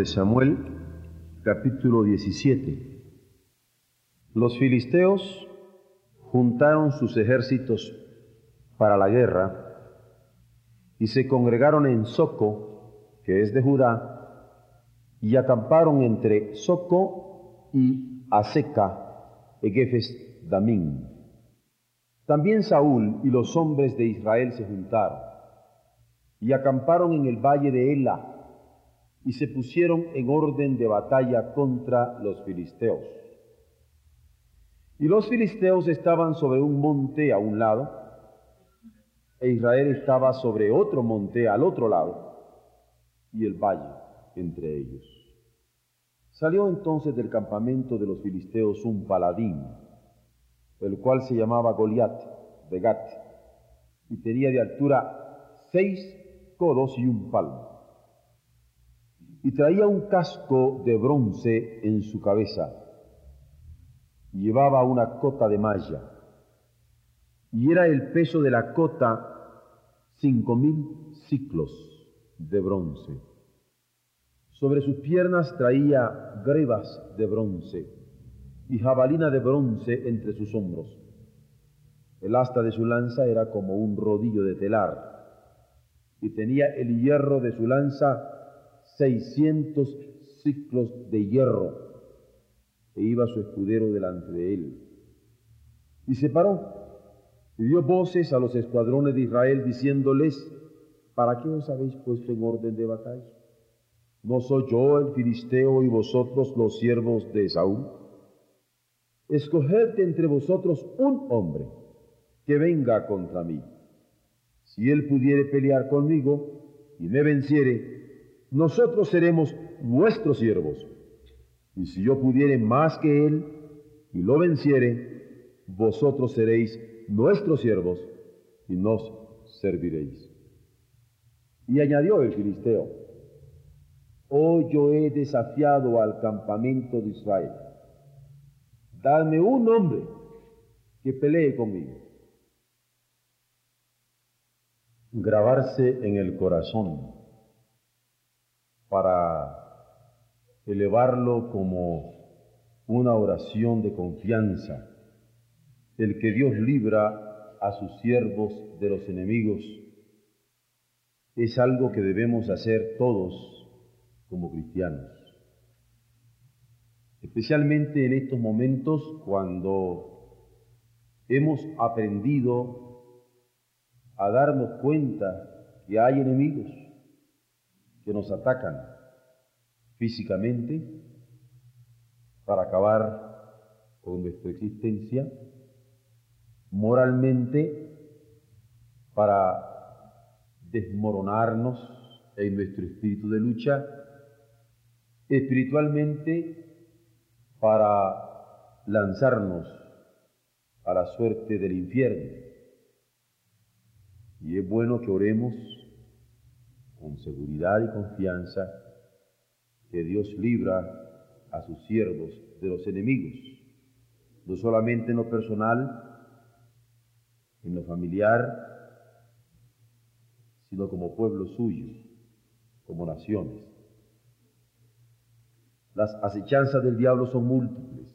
De Samuel, capítulo 17. Los filisteos juntaron sus ejércitos para la guerra y se congregaron en Soco, que es de Judá, y acamparon entre Soco y Aseca, Egefes Damín. También Saúl y los hombres de Israel se juntaron y acamparon en el valle de Ela y se pusieron en orden de batalla contra los filisteos. Y los filisteos estaban sobre un monte a un lado, e Israel estaba sobre otro monte al otro lado, y el valle entre ellos. Salió entonces del campamento de los filisteos un paladín, el cual se llamaba Goliat de Gat, y tenía de altura seis codos y un palmo. Y traía un casco de bronce en su cabeza, llevaba una cota de malla, y era el peso de la cota cinco mil ciclos de bronce. Sobre sus piernas traía grebas de bronce y jabalina de bronce entre sus hombros. El asta de su lanza era como un rodillo de telar y tenía el hierro de su lanza seiscientos ciclos de hierro e iba su escudero delante de él. Y se paró y dio voces a los escuadrones de Israel diciéndoles, ¿para qué os habéis puesto en orden de batalla? ¿No soy yo el filisteo y vosotros los siervos de Saúl? Escoged entre vosotros un hombre que venga contra mí. Si él pudiere pelear conmigo y me venciere, nosotros seremos vuestros siervos. Y si yo pudiere más que él y lo venciere, vosotros seréis nuestros siervos, y nos serviréis. Y añadió el filisteo, hoy yo he desafiado al campamento de Israel, dadme un hombre que pelee conmigo. Grabarse en el corazón para elevarlo como una oración de confianza el que Dios libra a sus siervos de los enemigos, es algo que debemos hacer todos como cristianos. Especialmente en estos momentos cuando hemos aprendido a darnos cuenta que hay enemigos que nos atacan físicamente para acabar con nuestra existencia moralmente para desmoronarnos en nuestro espíritu de lucha, espiritualmente para lanzarnos a la suerte del infierno. Y es bueno que oremos con seguridad y confianza que Dios libra a sus siervos de los enemigos, no solamente en lo personal, en lo familiar, sino como pueblo suyo, como naciones. Las acechanzas del diablo son múltiples,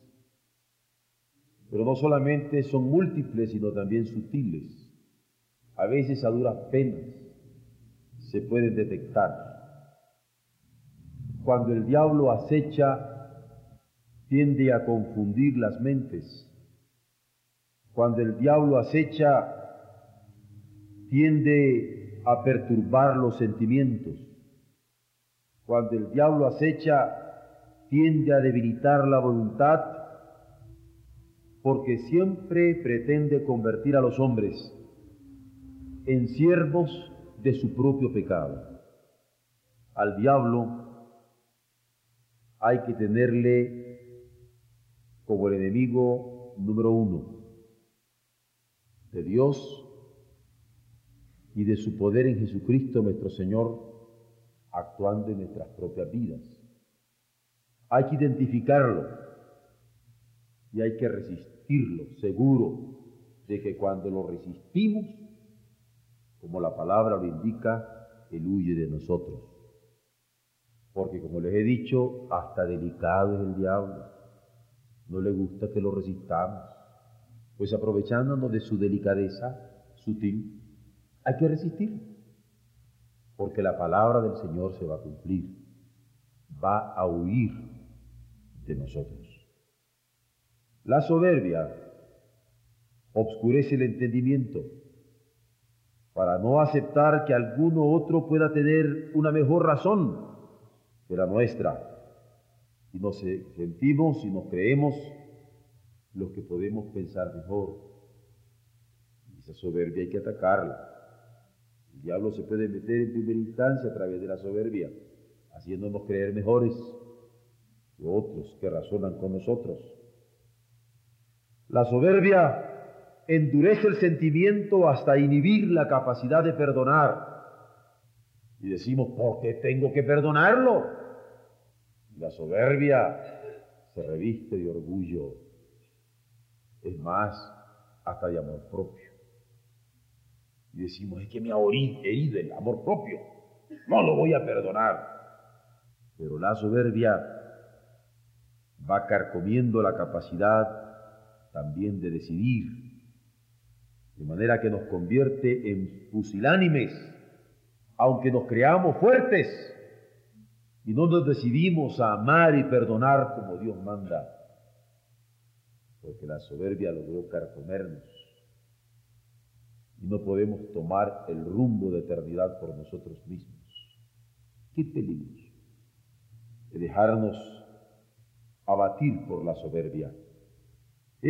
pero no solamente son múltiples, sino también sutiles. A veces a duras penas se pueden detectar. Cuando el diablo acecha, tiende a confundir las mentes cuando el diablo acecha, tiende a perturbar los sentimientos. Cuando el diablo acecha, tiende a debilitar la voluntad, porque siempre pretende convertir a los hombres en siervos de su propio pecado. al diablo hay que tenerle como el enemigo número uno de Dios y de su poder en Jesucristo nuestro Señor actuando en nuestras propias vidas. Hay que identificarlo y hay que resistirlo, seguro de que cuando lo resistimos, como la palabra lo indica, Él huye de nosotros. Porque como les he dicho, hasta delicado es el diablo. No le gusta que lo resistamos. Pues aprovechándonos de su delicadeza sutil, hay que resistir. Porque la palabra del Señor se va a cumplir. Va a huir de nosotros. La soberbia obscurece el entendimiento para no aceptar que alguno otro pueda tener una mejor razón que la nuestra. Y nos sentimos y nos creemos los que podemos pensar mejor. Y esa soberbia hay que atacarla. El diablo se puede meter en primera instancia a través de la soberbia, haciéndonos creer mejores que otros que razonan con nosotros. La soberbia endurece el sentimiento hasta inhibir la capacidad de perdonar. Y decimos, ¿por qué tengo que perdonarlo? La soberbia se reviste de orgullo, es más, hasta de amor propio. Y decimos, es que me ha herido el amor propio, no lo voy a perdonar. Pero la soberbia va carcomiendo la capacidad también de decidir de manera que nos convierte en pusilánimes, aunque nos creamos fuertes y no nos decidimos a amar y perdonar como Dios manda, porque la soberbia logró carcomernos y no podemos tomar el rumbo de eternidad por nosotros mismos. Qué peligro de dejarnos abatir por la soberbia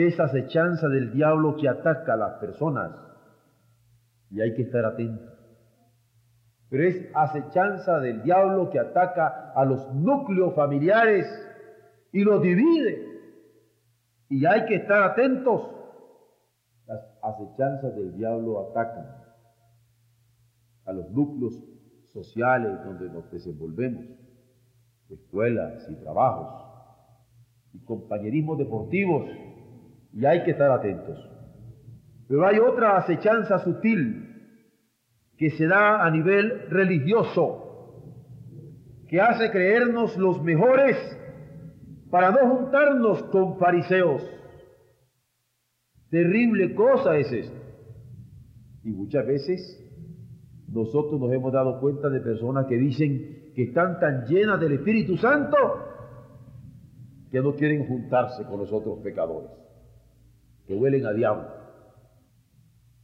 esa acechanza del diablo que ataca a las personas y hay que estar atentos. Pero es acechanza del diablo que ataca a los núcleos familiares y los divide. Y hay que estar atentos. Las acechanzas del diablo atacan a los núcleos sociales donde nos desenvolvemos, escuelas y trabajos y compañerismos deportivos y hay que estar atentos. Pero hay otra acechanza sutil que se da a nivel religioso, que hace creernos los mejores para no juntarnos con fariseos. Terrible cosa es esto. Y muchas veces nosotros nos hemos dado cuenta de personas que dicen que están tan llenas del Espíritu Santo que no quieren juntarse con los otros pecadores que huelen a diablo,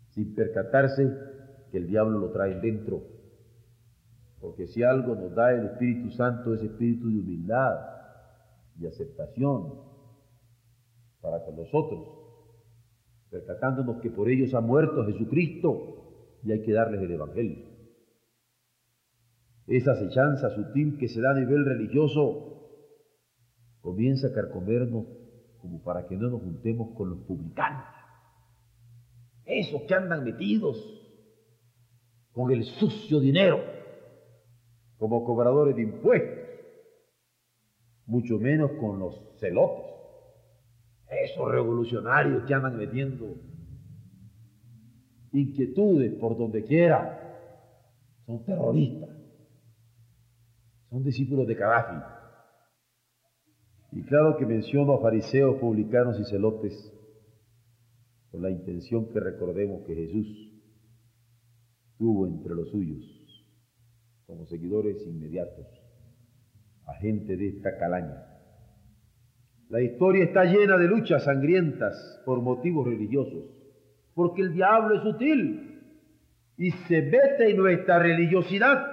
sin percatarse que el diablo lo trae dentro. Porque si algo nos da el Espíritu Santo es espíritu de humildad y aceptación para con nosotros, percatándonos que por ellos ha muerto Jesucristo y hay que darles el Evangelio. Esa acechanza sutil que se da a nivel religioso comienza a carcomernos como para que no nos juntemos con los publicanos. Esos que andan metidos con el sucio dinero, como cobradores de impuestos, mucho menos con los celotes, esos revolucionarios que andan metiendo inquietudes por donde quiera, son terroristas, son discípulos de Gaddafi. Y claro que menciono a fariseos, publicanos y celotes con la intención que recordemos que Jesús tuvo entre los suyos, como seguidores inmediatos, a gente de esta calaña. La historia está llena de luchas sangrientas por motivos religiosos, porque el diablo es sutil y se mete en nuestra religiosidad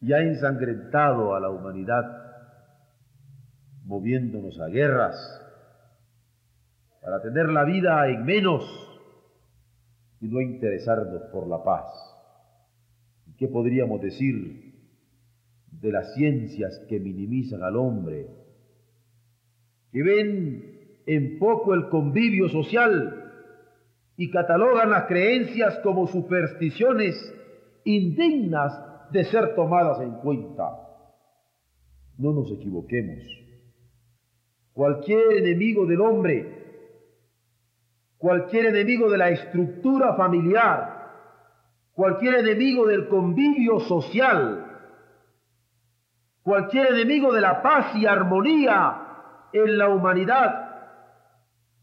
y ha ensangrentado a la humanidad moviéndonos a guerras, para tener la vida en menos y no interesarnos por la paz. ¿Y qué podríamos decir de las ciencias que minimizan al hombre, que ven en poco el convivio social y catalogan las creencias como supersticiones indignas de ser tomadas en cuenta. No nos equivoquemos. Cualquier enemigo del hombre, cualquier enemigo de la estructura familiar, cualquier enemigo del convivio social, cualquier enemigo de la paz y armonía en la humanidad,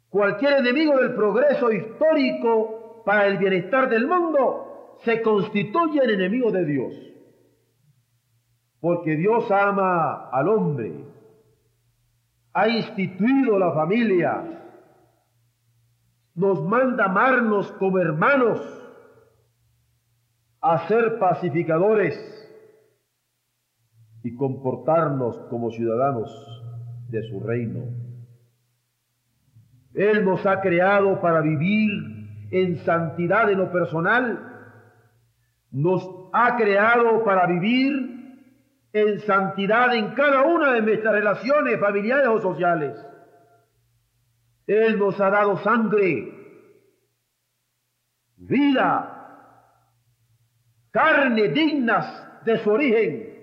cualquier enemigo del progreso histórico para el bienestar del mundo, se constituye el enemigo de Dios. Porque Dios ama al hombre, ha instituido la familia, nos manda amarnos como hermanos, a ser pacificadores y comportarnos como ciudadanos de su reino. Él nos ha creado para vivir en santidad en lo personal, nos ha creado para vivir en santidad en cada una de nuestras relaciones familiares o sociales. Él nos ha dado sangre, vida, carne dignas de su origen,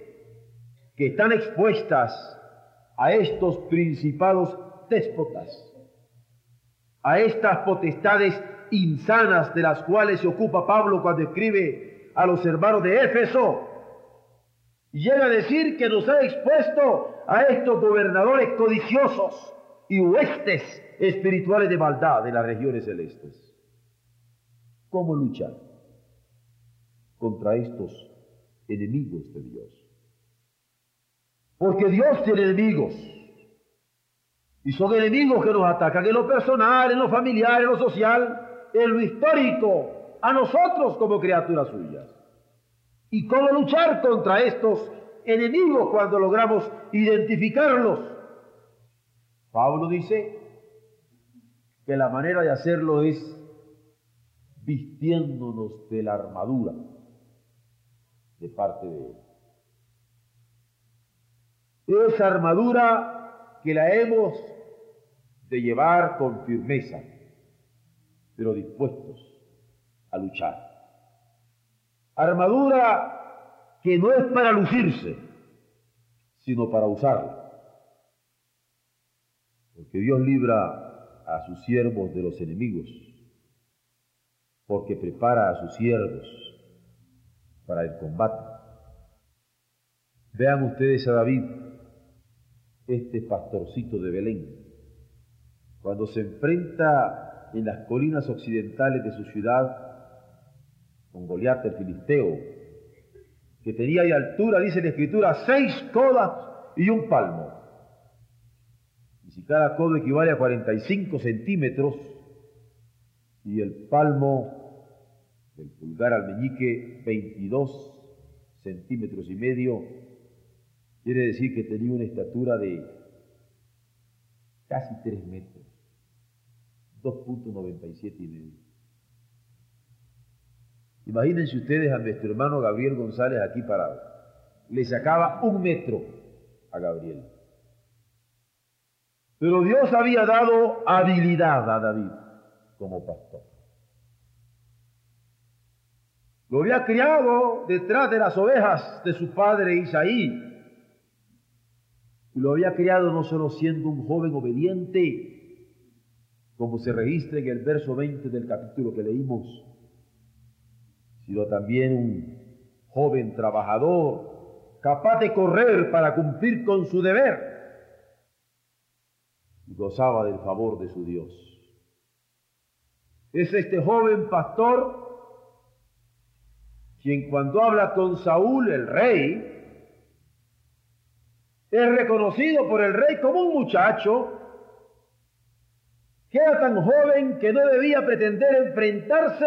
que están expuestas a estos principados déspotas, a estas potestades insanas de las cuales se ocupa Pablo cuando escribe a los hermanos de Éfeso. Llega a decir que nos ha expuesto a estos gobernadores codiciosos y huestes espirituales de maldad de las regiones celestes. ¿Cómo luchar contra estos enemigos de Dios? Porque Dios tiene enemigos. Y son enemigos que nos atacan en lo personal, en lo familiar, en lo social, en lo histórico, a nosotros como criaturas suyas. ¿Y cómo luchar contra estos enemigos cuando logramos identificarlos? Pablo dice que la manera de hacerlo es vistiéndonos de la armadura de parte de Él esa armadura que la hemos de llevar con firmeza, pero dispuestos a luchar. Armadura que no es para lucirse, sino para usarla. Porque Dios libra a sus siervos de los enemigos, porque prepara a sus siervos para el combate. Vean ustedes a David, este pastorcito de Belén, cuando se enfrenta en las colinas occidentales de su ciudad con Goliat el filisteo, que tenía de altura, dice la escritura, seis codas y un palmo. Y si cada codo equivale a 45 centímetros y el palmo del pulgar al meñique 22 centímetros y medio, Quiere decir que tenía una estatura de casi 3 metros, 2.97 y medio. Imagínense ustedes a nuestro hermano Gabriel González aquí parado. Le sacaba un metro a Gabriel. Pero Dios había dado habilidad a David como pastor. Lo había criado detrás de las ovejas de su padre Isaí, y lo había criado no solo siendo un joven obediente, como se registra en el verso 20 del capítulo que leímos, sino también un joven trabajador, capaz de correr para cumplir con su deber, y gozaba del favor de su Dios. Es este joven pastor quien cuando habla con Saúl, el rey, es reconocido por el rey como un muchacho que era tan joven que no debía pretender enfrentarse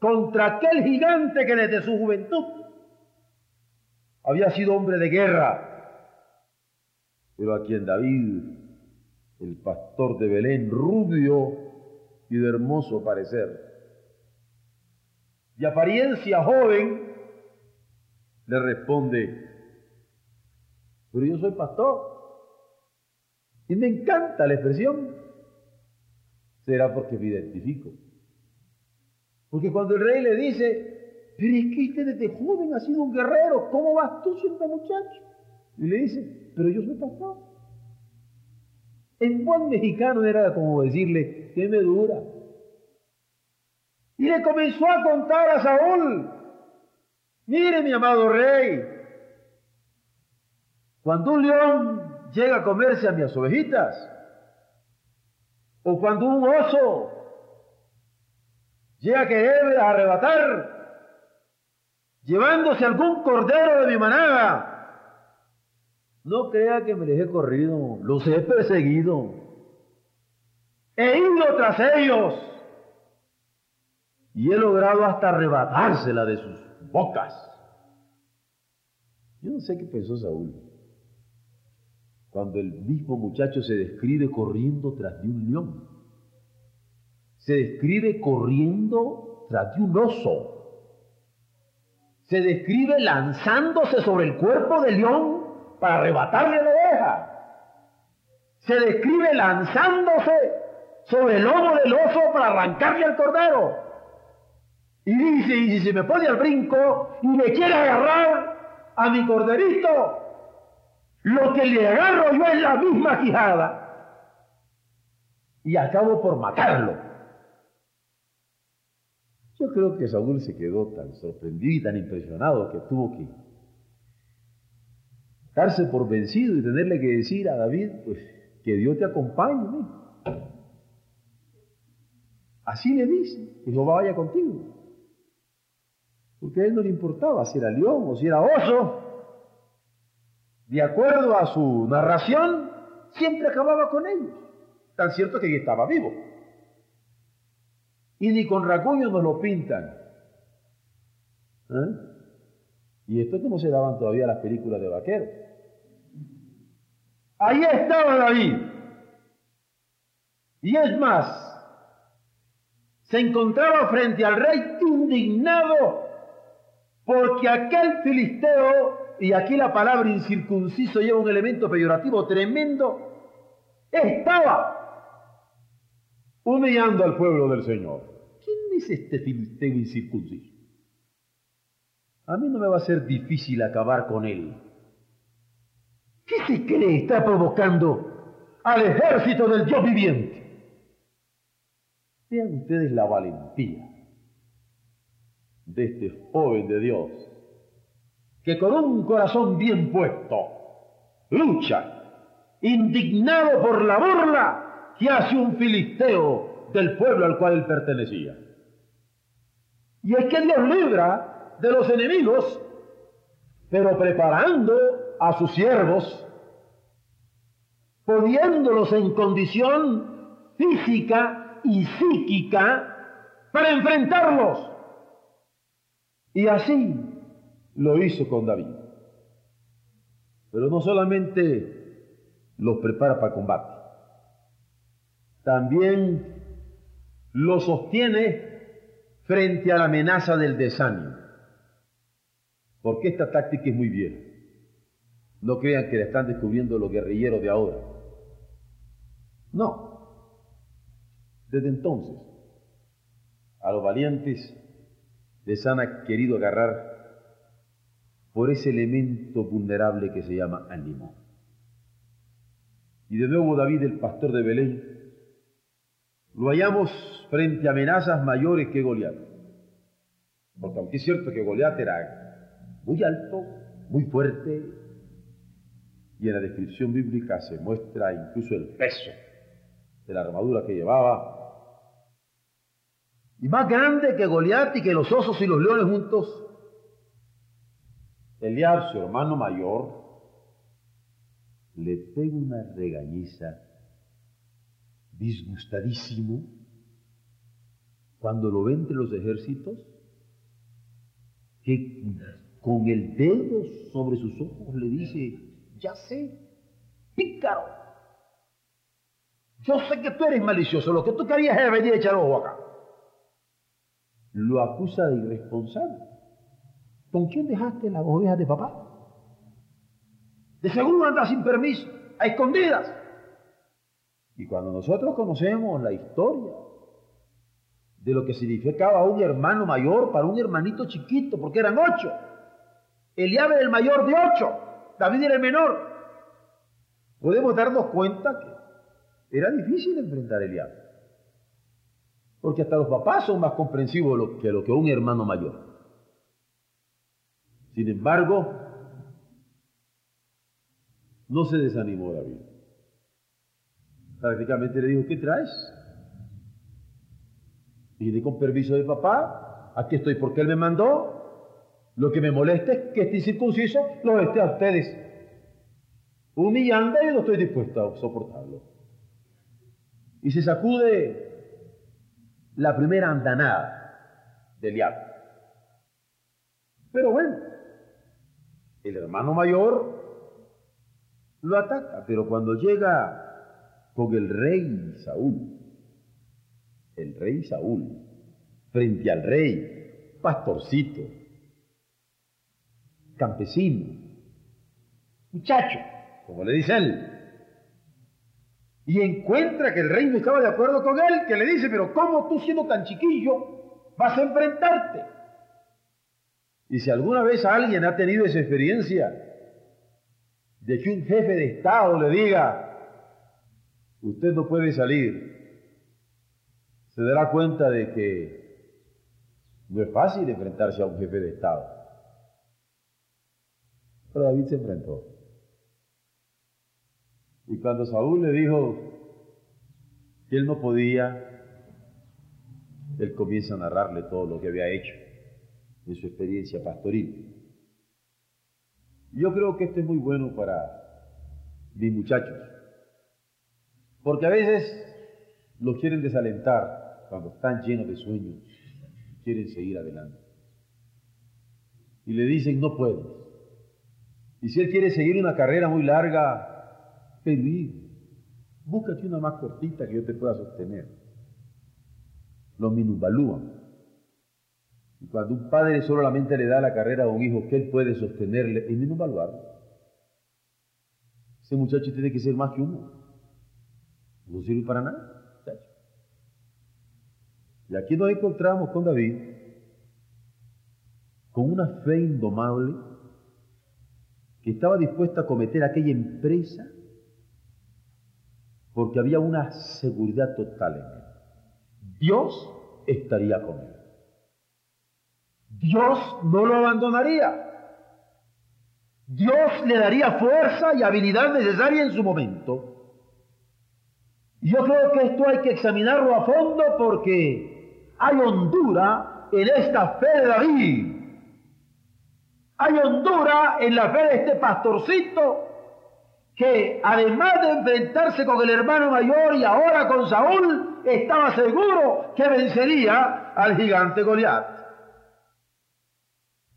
contra aquel gigante que desde su juventud había sido hombre de guerra, pero a quien David, el pastor de Belén, rubio y de hermoso parecer, de apariencia joven, le responde, pero yo soy pastor. Y me encanta la expresión. Será porque me identifico. Porque cuando el rey le dice, pero es que usted desde joven ha sido un guerrero, ¿cómo vas tú siendo muchacho? Y le dice, pero yo soy pastor. En buen mexicano era como decirle, ¿qué me dura? Y le comenzó a contar a Saúl, mire mi amado rey, cuando un león llega a comerse a mis ovejitas, o cuando un oso llega a querer arrebatar, llevándose algún cordero de mi manada, no crea que me les he corrido, los he perseguido, he ido tras ellos y he logrado hasta arrebatársela de sus bocas. Yo no sé qué pensó Saúl cuando el mismo muchacho se describe corriendo tras de un león. Se describe corriendo tras de un oso. Se describe lanzándose sobre el cuerpo del león para arrebatarle la oveja. Se describe lanzándose sobre el lomo del oso para arrancarle al cordero. Y dice, y si se me pone al brinco y me quiere agarrar a mi corderito, lo que le agarro yo es la misma quijada y acabo por matarlo. Yo creo que Saúl se quedó tan sorprendido y tan impresionado que tuvo que darse por vencido y tenerle que decir a David, pues que Dios te acompañe. Así le dice, que Jehová vaya contigo. Porque a él no le importaba si era león o si era oso, de acuerdo a su narración, siempre acababa con ellos. Tan cierto que estaba vivo. Y ni con racuño nos lo pintan. ¿Eh? Y esto es como se daban todavía las películas de vaqueros. Ahí estaba David. Y es más, se encontraba frente al rey indignado porque aquel filisteo y aquí la palabra incircunciso lleva un elemento peyorativo tremendo, estaba humillando al pueblo del Señor. ¿Quién es este filisteo incircunciso? A mí no me va a ser difícil acabar con él. ¿Qué se cree está provocando al ejército del Dios viviente? Vean ustedes la valentía de este joven de Dios que con un corazón bien puesto lucha, indignado por la burla que hace un filisteo del pueblo al cual él pertenecía. Y es que Dios libra de los enemigos, pero preparando a sus siervos, poniéndolos en condición física y psíquica para enfrentarlos. Y así lo hizo con David. Pero no solamente los prepara para combate, también los sostiene frente a la amenaza del desánimo. Porque esta táctica es muy vieja. No crean que la están descubriendo los guerrilleros de ahora. No. Desde entonces, a los valientes les han querido agarrar por ese elemento vulnerable que se llama ánimo. Y de nuevo David, el pastor de Belén, lo hallamos frente a amenazas mayores que Goliat. Porque aunque es cierto que Goliat era muy alto, muy fuerte, y en la descripción bíblica se muestra incluso el peso de la armadura que llevaba, y más grande que Goliat y que los osos y los leones juntos, Eliab, su hermano mayor, le pega una regañiza disgustadísimo cuando lo ve entre los ejércitos, que con el dedo sobre sus ojos le dice, ya sé, pícaro, yo sé que tú eres malicioso, lo que tú querías era venir a echar ojo acá. Lo acusa de irresponsable. ¿Con quién dejaste las ovejas de papá? De seguro anda sin permiso, a escondidas. Y cuando nosotros conocemos la historia de lo que significaba un hermano mayor para un hermanito chiquito, porque eran ocho, Eliab era el mayor de ocho, David era el menor, podemos darnos cuenta que era difícil enfrentar a Eliab. Porque hasta los papás son más comprensivos que lo que un hermano mayor. Sin embargo, no se desanimó David. Prácticamente le dijo, ¿qué traes? Y di con permiso de papá, aquí estoy porque él me mandó. Lo que me molesta es que este incircunciso lo esté a ustedes humillando y no estoy dispuesto a soportarlo. Y se sacude la primera andanada del diablo. Pero bueno, el hermano mayor lo ataca, pero cuando llega con el rey Saúl, el rey Saúl, frente al rey, pastorcito, campesino, muchacho, como le dice él, y encuentra que el rey no estaba de acuerdo con él, que le dice, pero ¿cómo tú siendo tan chiquillo vas a enfrentarte? Y si alguna vez alguien ha tenido esa experiencia de que un jefe de Estado le diga, usted no puede salir, se dará cuenta de que no es fácil enfrentarse a un jefe de Estado. Pero David se enfrentó. Y cuando Saúl le dijo que él no podía, él comienza a narrarle todo lo que había hecho en su experiencia pastoril. Yo creo que esto es muy bueno para mis muchachos, porque a veces los quieren desalentar cuando están llenos de sueños, quieren seguir adelante. Y le dicen, no puedes. Y si él quiere seguir una carrera muy larga, pedir, búscate una más cortita que yo te pueda sostener. Los minusvalúan. Y cuando un padre solamente le da la carrera a un hijo que él puede sostenerle, es menos valuarlo. Ese muchacho tiene que ser más que uno. No sirve para nada. Y aquí nos encontramos con David, con una fe indomable, que estaba dispuesta a cometer aquella empresa porque había una seguridad total en él. Dios estaría con él. Dios no lo abandonaría. Dios le daría fuerza y habilidad necesaria en su momento. Yo creo que esto hay que examinarlo a fondo porque hay hondura en esta fe de David. Hay hondura en la fe de este pastorcito que además de enfrentarse con el hermano mayor y ahora con Saúl, estaba seguro que vencería al gigante Goliat.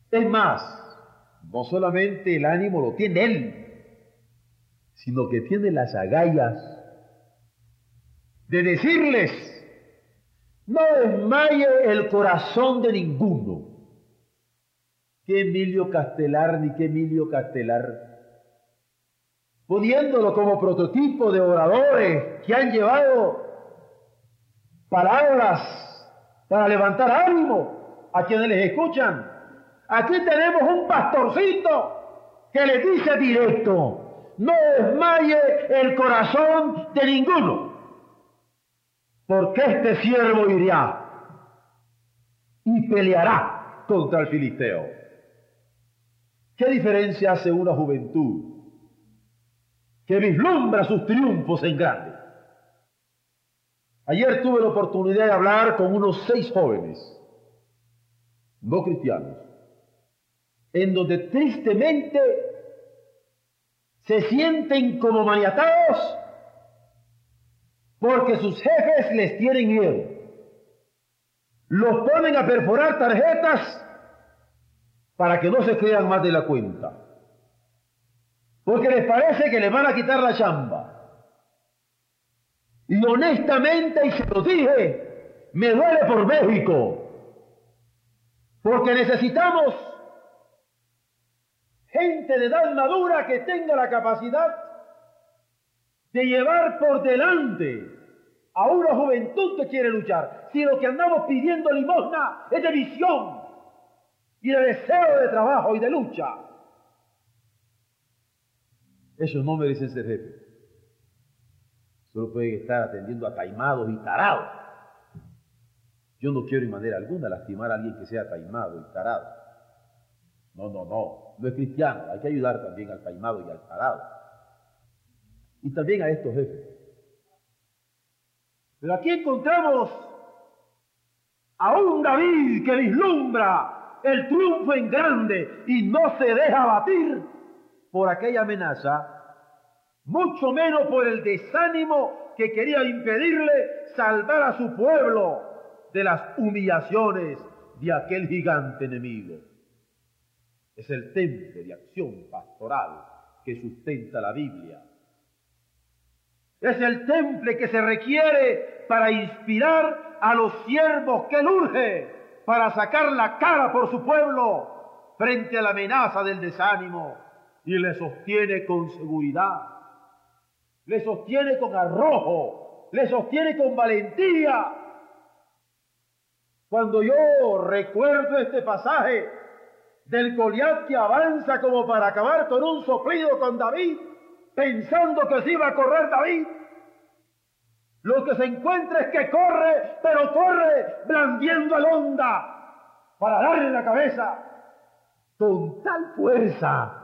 Es más, no solamente el ánimo lo tiene él, sino que tiene las agallas de decirles, no desmaye el corazón de ninguno. Que Emilio Castelar ni que Emilio Castelar, poniéndolo como prototipo de oradores que han llevado palabras para levantar ánimo a quienes les escuchan. Aquí tenemos un pastorcito que le dice directo, no desmaye el corazón de ninguno, porque este siervo irá y peleará contra el filisteo. ¿Qué diferencia hace una juventud que vislumbra sus triunfos en grande? Ayer tuve la oportunidad de hablar con unos seis jóvenes, no cristianos, en donde tristemente se sienten como maniatados porque sus jefes les tienen miedo. Los ponen a perforar tarjetas para que no se crean más de la cuenta. Porque les parece que les van a quitar la chamba. Y honestamente, y se lo dije, me duele por México. Porque necesitamos gente de edad madura que tenga la capacidad de llevar por delante a una juventud que quiere luchar. Si lo que andamos pidiendo limosna es de visión y de deseo de trabajo y de lucha, ellos no merecen ser jefes. Solo pueden estar atendiendo a taimados y tarados. Yo no quiero en manera alguna lastimar a alguien que sea taimado y tarado. No, no, no. No es cristiano. Hay que ayudar también al taimado y al tarado. Y también a estos jefes. Pero aquí encontramos a un David que vislumbra el triunfo en grande y no se deja batir por aquella amenaza mucho menos por el desánimo que quería impedirle salvar a su pueblo de las humillaciones de aquel gigante enemigo. Es el temple de acción pastoral que sustenta la Biblia. Es el temple que se requiere para inspirar a los siervos que urge para sacar la cara por su pueblo frente a la amenaza del desánimo y le sostiene con seguridad le sostiene con arrojo, le sostiene con valentía. Cuando yo recuerdo este pasaje del Goliat que avanza como para acabar con un soplido con David, pensando que se iba a correr David, lo que se encuentra es que corre, pero corre blandiendo el onda para darle la cabeza con tal fuerza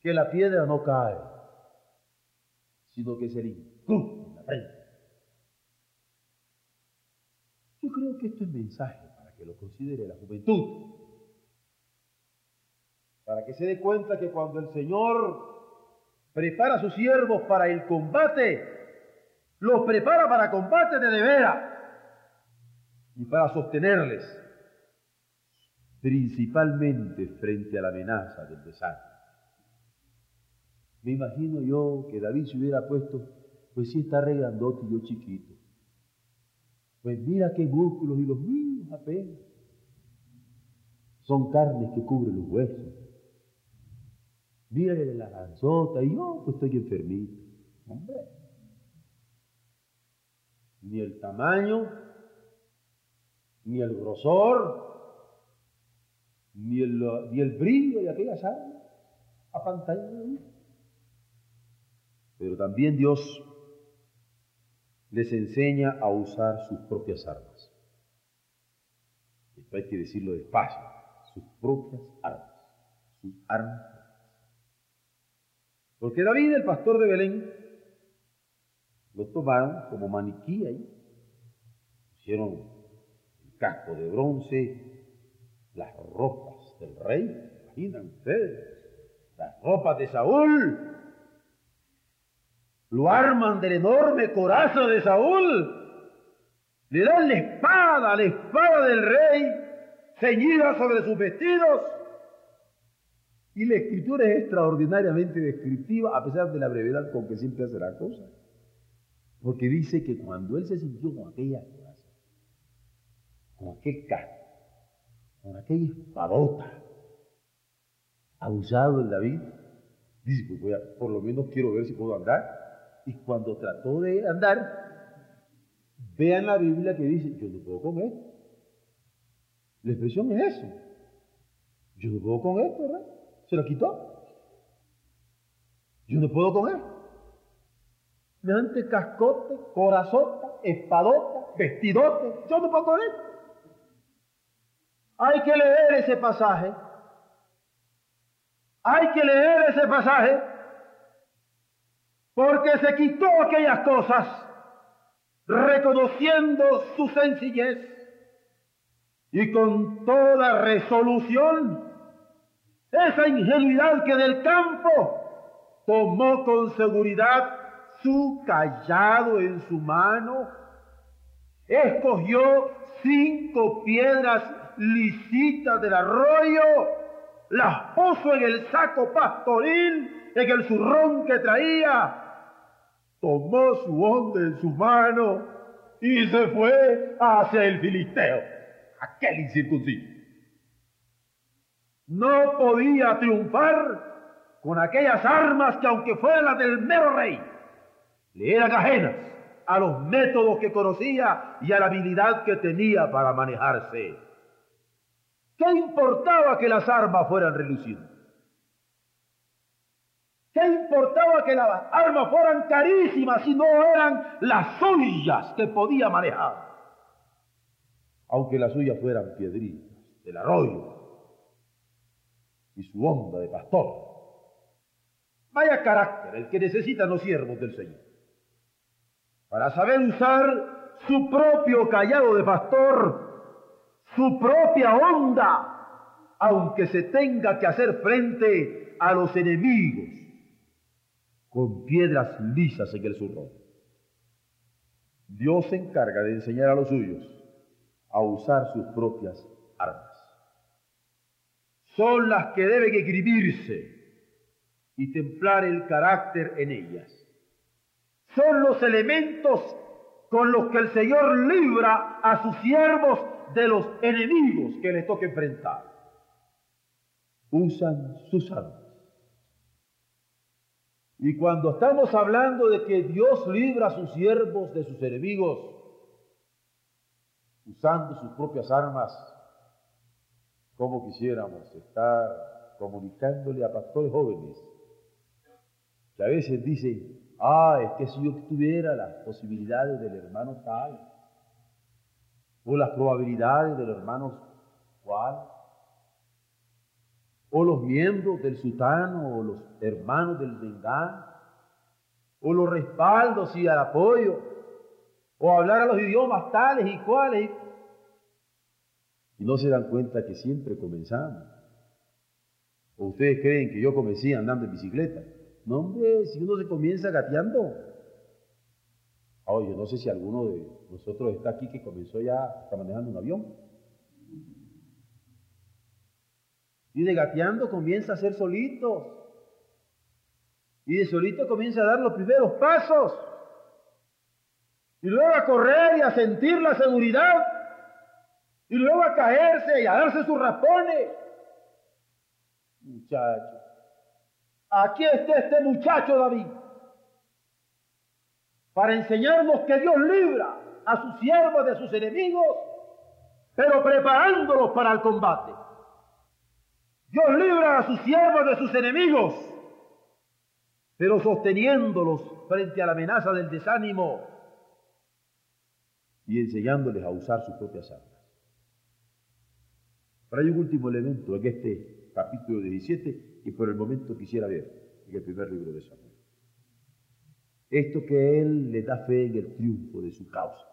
que la piedra no cae sino que se le en la frente. Yo creo que esto es mensaje para que lo considere la juventud, para que se dé cuenta que cuando el Señor prepara a sus siervos para el combate, los prepara para combate de de y para sostenerles principalmente frente a la amenaza del desastre. Me imagino yo que David se hubiera puesto, pues sí está re y yo chiquito. Pues mira qué músculos y los míos apenas. Son carnes que cubren los huesos. Mírale la lanzota y yo pues estoy enfermito. Hombre. Ni el tamaño, ni el grosor, ni el, ni el brillo de aquellas armas a pero también Dios les enseña a usar sus propias armas. Esto hay que decirlo despacio, sus propias armas, sus armas. Porque David, el pastor de Belén, lo tomaron como maniquí ahí. Hicieron el casco de bronce, las ropas del rey, imaginan ustedes, las ropas de Saúl, lo arman del enorme coraza de Saúl, le dan la espada, la espada del rey, ceñida sobre sus vestidos. Y la escritura es extraordinariamente descriptiva, a pesar de la brevedad con que siempre hace la cosa. Porque dice que cuando él se sintió con aquella coraza, con aquel casco, con aquella espadota, abusado el David, dice, pues voy a, por lo menos quiero ver si puedo andar. Y cuando trató de andar, vean la Biblia que dice, yo no puedo con esto. La expresión es eso. Yo no puedo con esto, ¿verdad? Se lo quitó. Yo no puedo con esto. Mediante cascote, corazota, espadota, vestidote. Yo no puedo esto. Hay que leer ese pasaje. Hay que leer ese pasaje porque se quitó aquellas cosas, reconociendo su sencillez y con toda resolución, esa ingenuidad que del campo tomó con seguridad su callado en su mano, escogió cinco piedras lisitas del arroyo, las puso en el saco pastoril, en el zurrón que traía, tomó su onda en su mano y se fue hacia el filisteo, aquel incircunciso. No podía triunfar con aquellas armas que aunque fueran las del mero rey, le eran ajenas a los métodos que conocía y a la habilidad que tenía para manejarse. ¿Qué importaba que las armas fueran relucientes? ¿Qué importaba que las armas fueran carísimas si no eran las suyas que podía manejar? Aunque las suyas fueran piedritas del arroyo y su onda de pastor. Vaya carácter el que necesitan los siervos del Señor. Para saber usar su propio callado de pastor, su propia onda, aunque se tenga que hacer frente a los enemigos con piedras lisas en el zurrón. Dios se encarga de enseñar a los suyos a usar sus propias armas. Son las que deben escribirse y templar el carácter en ellas. Son los elementos con los que el Señor libra a sus siervos de los enemigos que les toca enfrentar. Usan sus armas. Y cuando estamos hablando de que Dios libra a sus siervos de sus enemigos, usando sus propias armas, como quisiéramos estar comunicándole a pastores jóvenes que a veces dicen, ah, es que si yo tuviera las posibilidades del hermano tal, o las probabilidades del hermano cual, o los miembros del sultano, o los hermanos del Bengán, o los respaldos y el apoyo, o hablar a los idiomas tales y cuales, y no se dan cuenta que siempre comenzamos. ¿O ustedes creen que yo comencé andando en bicicleta? No, hombre, si uno se comienza gateando. Oye, yo no sé si alguno de nosotros está aquí que comenzó ya, manejando un avión. Y de gateando comienza a ser solito. Y de solito comienza a dar los primeros pasos. Y luego a correr y a sentir la seguridad. Y luego a caerse y a darse sus raspones. Muchacho. Aquí está este muchacho David. Para enseñarnos que Dios libra a sus siervos de sus enemigos, pero preparándolos para el combate. Dios libra a sus siervos de sus enemigos, pero sosteniéndolos frente a la amenaza del desánimo y enseñándoles a usar sus propias armas. Pero hay un último elemento en este capítulo 17 y por el momento quisiera ver en el primer libro de Samuel. Esto que él le da fe en el triunfo de su causa.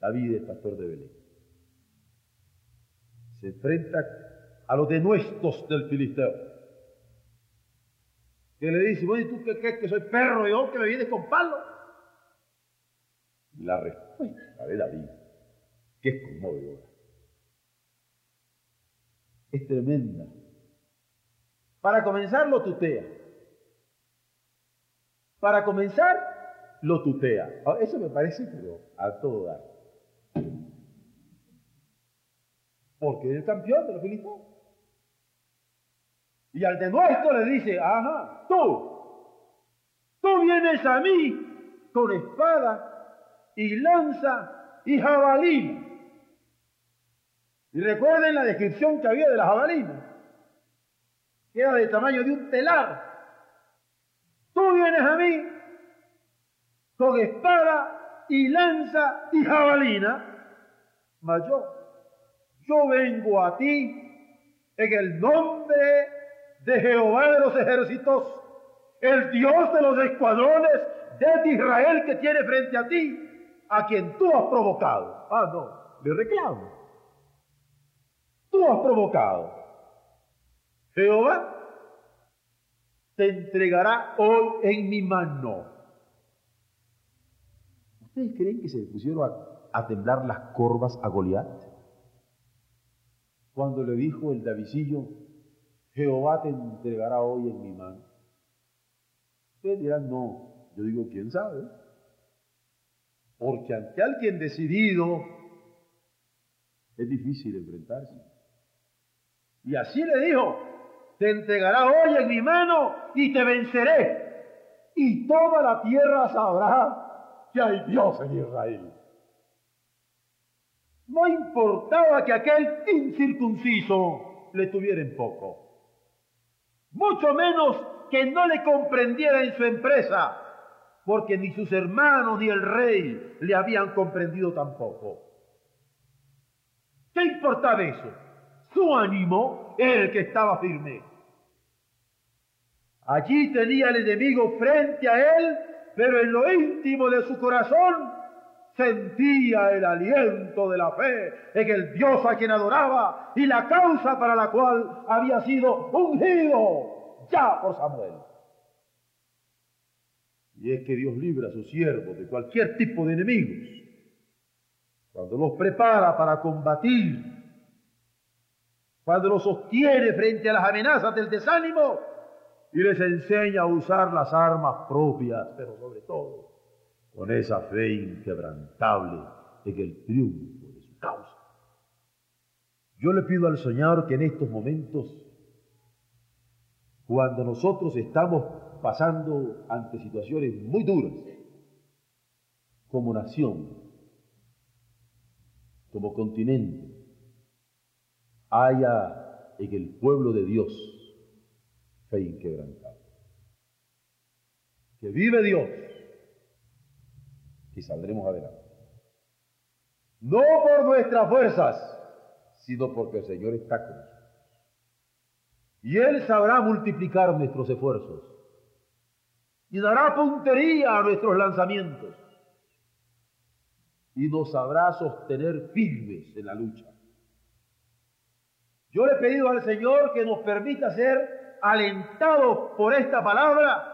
David es pastor de Belén. Se enfrenta a los denuestos del filisteo. Que le dice, bueno, ¿y tú qué crees que soy perro yo que me vienes con palo? Y la respuesta de David, que es conmovedora es tremenda. Para comenzar, lo tutea. Para comenzar, lo tutea. Ah, eso me parece, pero a todo. Porque es el campeón de los filisteos. Y al de nuestro le dice, ajá, tú, tú vienes a mí con espada y lanza y jabalí y recuerden la descripción que había de la jabalina, que era del tamaño de un telar. Tú vienes a mí con espada y lanza y jabalina, mas yo, yo vengo a ti en el nombre de Jehová de los ejércitos, el Dios de los escuadrones de Israel que tiene frente a ti, a quien tú has provocado. Ah, no, le reclamo tú has provocado. Jehová te entregará hoy en mi mano. ¿Ustedes creen que se pusieron a, temblar las corvas a Goliat? Cuando le dijo el Davidillo, Jehová te entregará hoy en mi mano. Ustedes dirán, no, yo digo, ¿quién sabe? Porque ante alguien decidido es difícil enfrentarse. Y así le dijo, te entregará hoy en mi mano y te venceré. Y toda la tierra sabrá que hay Dios en Israel. No importaba que aquel incircunciso le tuviera en poco, mucho menos que no le comprendiera en su empresa, porque ni sus hermanos ni el rey le habían comprendido tampoco. ¿Qué importaba eso? Su ánimo era el que estaba firme. Allí tenía el enemigo frente a él, pero en lo íntimo de su corazón sentía el aliento de la fe en el Dios a quien adoraba y la causa para la cual había sido ungido ya por Samuel. Y es que Dios libra a sus siervos de cualquier tipo de enemigos. Cuando los prepara para combatir, cuando los sostiene frente a las amenazas del desánimo y les enseña a usar las armas propias, pero sobre todo con esa fe inquebrantable en el triunfo de su causa. Yo le pido al Señor que en estos momentos, cuando nosotros estamos pasando ante situaciones muy duras, como nación, como continente, haya en el pueblo de Dios fe inquebrantable. Que vive Dios y saldremos adelante. No por nuestras fuerzas, sino porque el Señor está con nosotros. Y Él sabrá multiplicar nuestros esfuerzos y dará puntería a nuestros lanzamientos y nos sabrá sostener firmes en la lucha. Yo le he pedido al Señor que nos permita ser alentados por esta palabra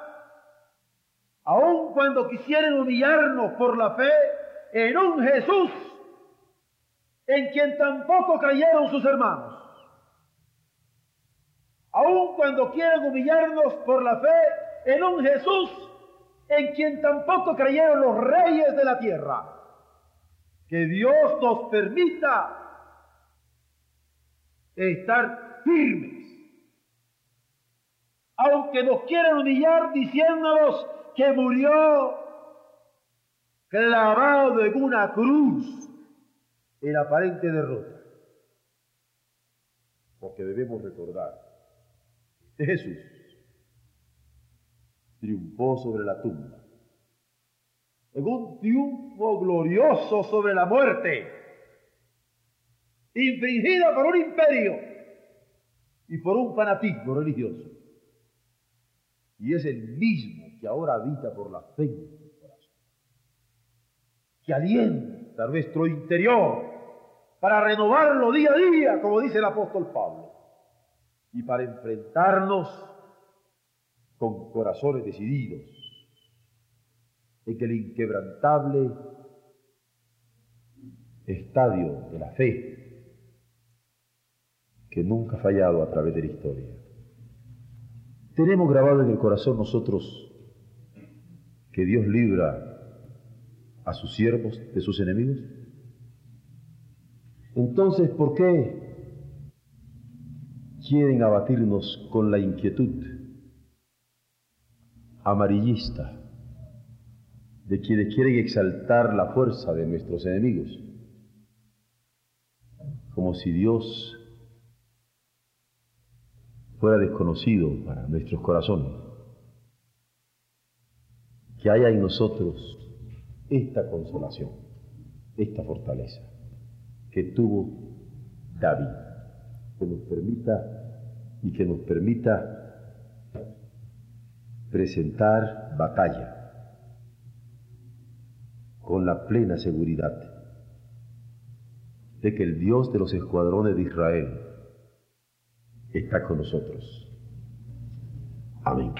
aun cuando quisieran humillarnos por la fe en un Jesús en quien tampoco creyeron sus hermanos. Aun cuando quieran humillarnos por la fe en un Jesús en quien tampoco creyeron los reyes de la tierra. Que Dios nos permita estar firmes. Aunque nos quieran humillar diciéndonos que murió clavado en una cruz en aparente derrota. Porque debemos recordar que Jesús triunfó sobre la tumba. En un triunfo glorioso sobre la muerte, infringida por un imperio y por un fanatismo religioso. Y es el mismo que ahora habita por la fe en nuestro corazón, que alienta nuestro interior para renovarlo día a día, como dice el apóstol Pablo, y para enfrentarnos con corazones decididos en el inquebrantable estadio de la fe que nunca ha fallado a través de la historia. Tenemos grabado en el corazón nosotros que Dios libra a sus siervos de sus enemigos? Entonces, ¿por qué quieren abatirnos con la inquietud amarillista de quienes quieren exaltar la fuerza de nuestros enemigos? Como si Dios fuera desconocido para nuestros corazones. Que haya en nosotros esta consolación, esta fortaleza que tuvo David, que nos permita y que nos permita presentar batalla con la plena seguridad de que el Dios de los escuadrones de Israel está con nosotros. Amén.